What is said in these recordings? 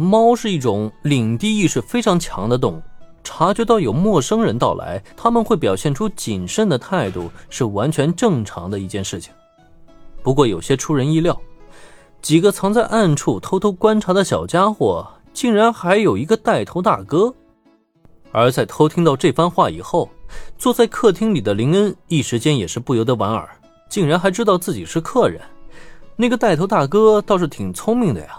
猫是一种领地意识非常强的动物，察觉到有陌生人到来，他们会表现出谨慎的态度，是完全正常的一件事情。不过有些出人意料，几个藏在暗处偷偷观察的小家伙，竟然还有一个带头大哥。而在偷听到这番话以后，坐在客厅里的林恩一时间也是不由得莞尔，竟然还知道自己是客人。那个带头大哥倒是挺聪明的呀。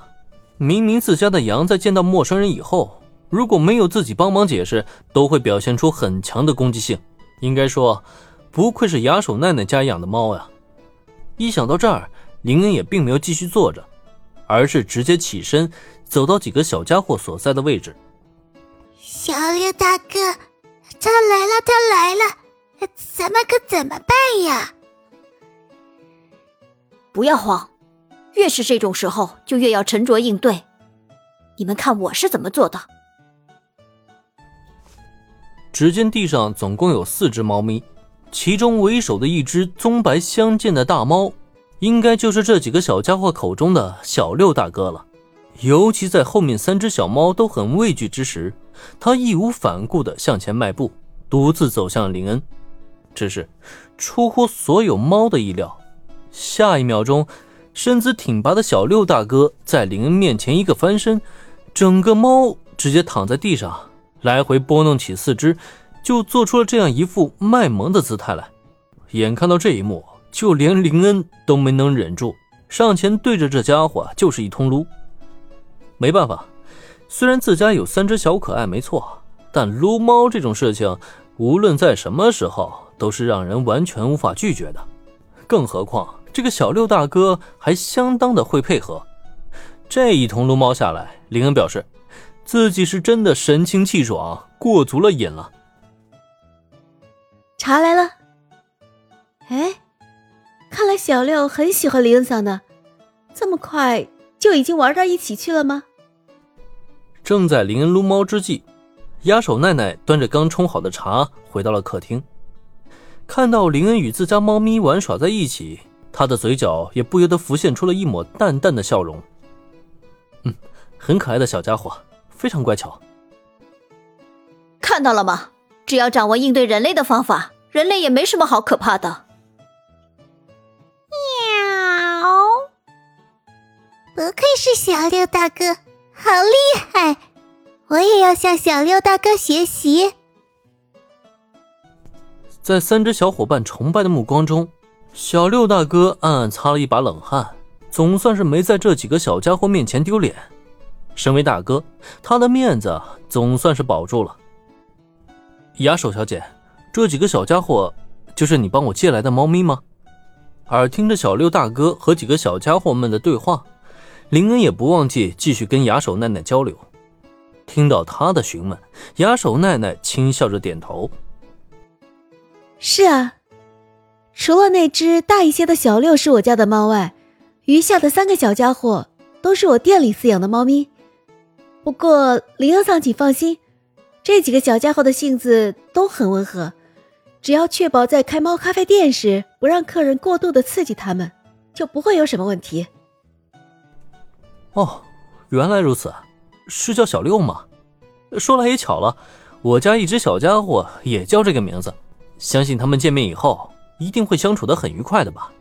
明明自家的羊在见到陌生人以后，如果没有自己帮忙解释，都会表现出很强的攻击性。应该说，不愧是牙手奈奈家养的猫呀。一想到这儿，林恩也并没有继续坐着，而是直接起身，走到几个小家伙所在的位置。小六大哥，他来了，他来了，咱们可怎么办呀？不要慌。越是这种时候，就越要沉着应对。你们看我是怎么做的？只见地上总共有四只猫咪，其中为首的一只棕白相间的大猫，应该就是这几个小家伙口中的小六大哥了。尤其在后面三只小猫都很畏惧之时，他义无反顾地向前迈步，独自走向林恩。只是出乎所有猫的意料，下一秒钟。身姿挺拔的小六大哥在林恩面前一个翻身，整个猫直接躺在地上，来回拨弄起四肢，就做出了这样一副卖萌的姿态来。眼看到这一幕，就连林恩都没能忍住，上前对着这家伙就是一通撸。没办法，虽然自家有三只小可爱没错，但撸猫这种事情，无论在什么时候都是让人完全无法拒绝的，更何况。这个小六大哥还相当的会配合，这一通撸猫下来，林恩表示自己是真的神清气爽，过足了瘾了。茶来了，哎，看来小六很喜欢林恩桑呢，这么快就已经玩到一起去了吗？正在林恩撸猫之际，压手奈奈端着刚冲好的茶回到了客厅，看到林恩与自家猫咪玩耍在一起。他的嘴角也不由得浮现出了一抹淡淡的笑容。嗯，很可爱的小家伙，非常乖巧。看到了吗？只要掌握应对人类的方法，人类也没什么好可怕的。喵！不愧是小六大哥，好厉害！我也要向小六大哥学习。在三只小伙伴崇拜的目光中。小六大哥暗暗擦了一把冷汗，总算是没在这几个小家伙面前丢脸。身为大哥，他的面子总算是保住了。雅手小姐，这几个小家伙就是你帮我借来的猫咪吗？耳听着小六大哥和几个小家伙们的对话，林恩也不忘记继续跟雅手奈奈交流。听到他的询问，雅手奈奈轻笑着点头：“是啊。”除了那只大一些的小六是我家的猫外，余下的三个小家伙都是我店里饲养的猫咪。不过林恩桑，请放心，这几个小家伙的性子都很温和，只要确保在开猫咖啡店时不让客人过度的刺激他们，就不会有什么问题。哦，原来如此，是叫小六吗？说来也巧了，我家一只小家伙也叫这个名字，相信他们见面以后。一定会相处的很愉快的吧。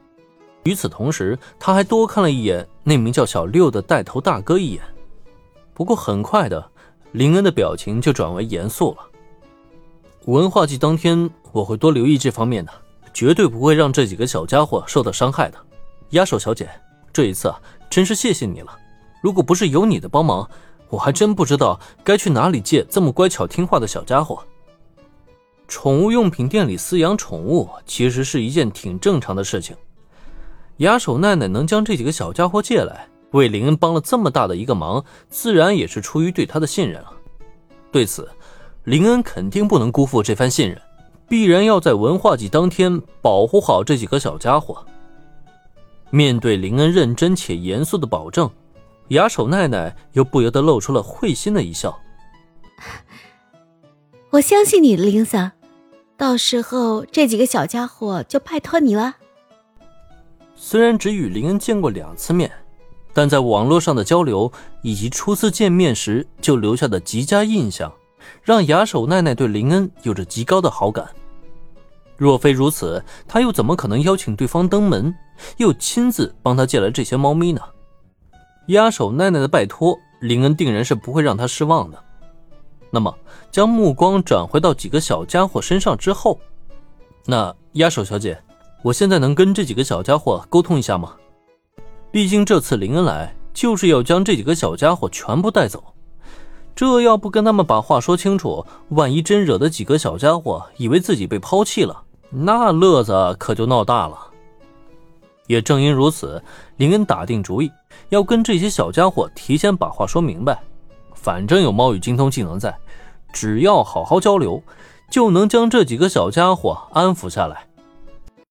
与此同时，他还多看了一眼那名叫小六的带头大哥一眼。不过很快的，林恩的表情就转为严肃了。文化季当天，我会多留意这方面的，绝对不会让这几个小家伙受到伤害的。压手小姐，这一次啊，真是谢谢你了。如果不是有你的帮忙，我还真不知道该去哪里借这么乖巧听话的小家伙。宠物用品店里饲养宠物其实是一件挺正常的事情。牙手奈奈能将这几个小家伙借来，为林恩帮了这么大的一个忙，自然也是出于对他的信任了。对此，林恩肯定不能辜负这番信任，必然要在文化季当天保护好这几个小家伙。面对林恩认真且严肃的保证，牙手奈奈又不由得露出了会心的一笑。我相信你，林桑。到时候这几个小家伙就拜托你了。虽然只与林恩见过两次面，但在网络上的交流以及初次见面时就留下的极佳印象，让雅手奈奈对林恩有着极高的好感。若非如此，他又怎么可能邀请对方登门，又亲自帮他借来这些猫咪呢？压手奈奈的拜托，林恩定然是不会让他失望的。那么，将目光转回到几个小家伙身上之后，那压手小姐，我现在能跟这几个小家伙沟通一下吗？毕竟这次林恩来就是要将这几个小家伙全部带走，这要不跟他们把话说清楚，万一真惹得几个小家伙以为自己被抛弃了。那乐子可就闹大了。也正因如此，林恩打定主意要跟这些小家伙提前把话说明白。反正有猫语精通技能在，只要好好交流，就能将这几个小家伙安抚下来。